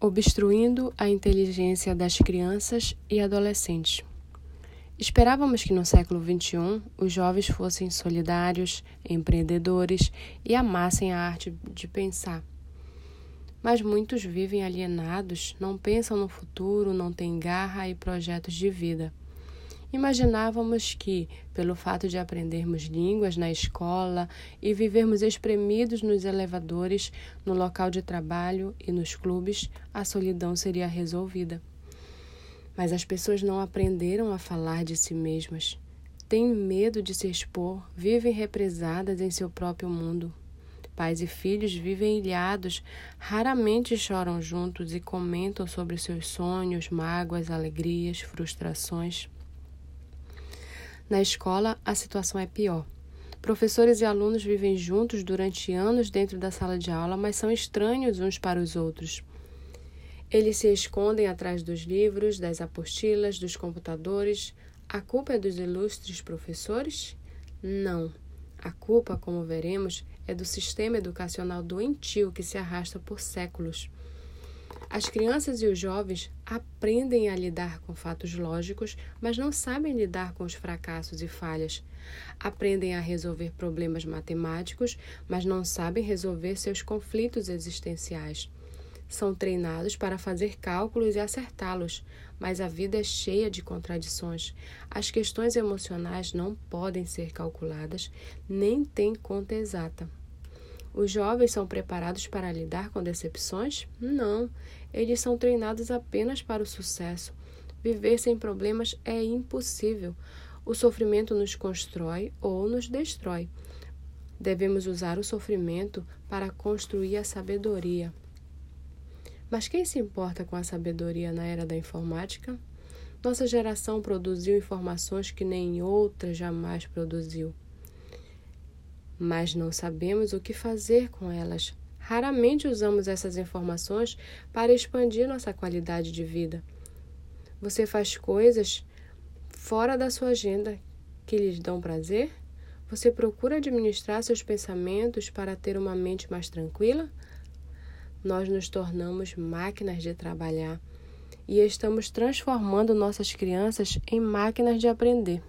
obstruindo a inteligência das crianças e adolescentes. Esperávamos que no século XXI os jovens fossem solidários, empreendedores e amassem a arte de pensar. Mas muitos vivem alienados, não pensam no futuro, não têm garra e projetos de vida. Imaginávamos que, pelo fato de aprendermos línguas na escola e vivermos espremidos nos elevadores, no local de trabalho e nos clubes, a solidão seria resolvida. Mas as pessoas não aprenderam a falar de si mesmas. Têm medo de se expor, vivem represadas em seu próprio mundo. Pais e filhos vivem ilhados, raramente choram juntos e comentam sobre seus sonhos, mágoas, alegrias, frustrações. Na escola, a situação é pior. Professores e alunos vivem juntos durante anos dentro da sala de aula, mas são estranhos uns para os outros. Eles se escondem atrás dos livros, das apostilas, dos computadores. A culpa é dos ilustres professores? Não. A culpa, como veremos, é do sistema educacional doentio que se arrasta por séculos. As crianças e os jovens aprendem a lidar com fatos lógicos, mas não sabem lidar com os fracassos e falhas. Aprendem a resolver problemas matemáticos, mas não sabem resolver seus conflitos existenciais. São treinados para fazer cálculos e acertá-los, mas a vida é cheia de contradições. As questões emocionais não podem ser calculadas, nem têm conta exata. Os jovens são preparados para lidar com decepções? Não, eles são treinados apenas para o sucesso. Viver sem problemas é impossível. O sofrimento nos constrói ou nos destrói. Devemos usar o sofrimento para construir a sabedoria. Mas quem se importa com a sabedoria na era da informática? Nossa geração produziu informações que nem outra jamais produziu mas não sabemos o que fazer com elas. Raramente usamos essas informações para expandir nossa qualidade de vida. Você faz coisas fora da sua agenda que lhes dão prazer? Você procura administrar seus pensamentos para ter uma mente mais tranquila? Nós nos tornamos máquinas de trabalhar e estamos transformando nossas crianças em máquinas de aprender.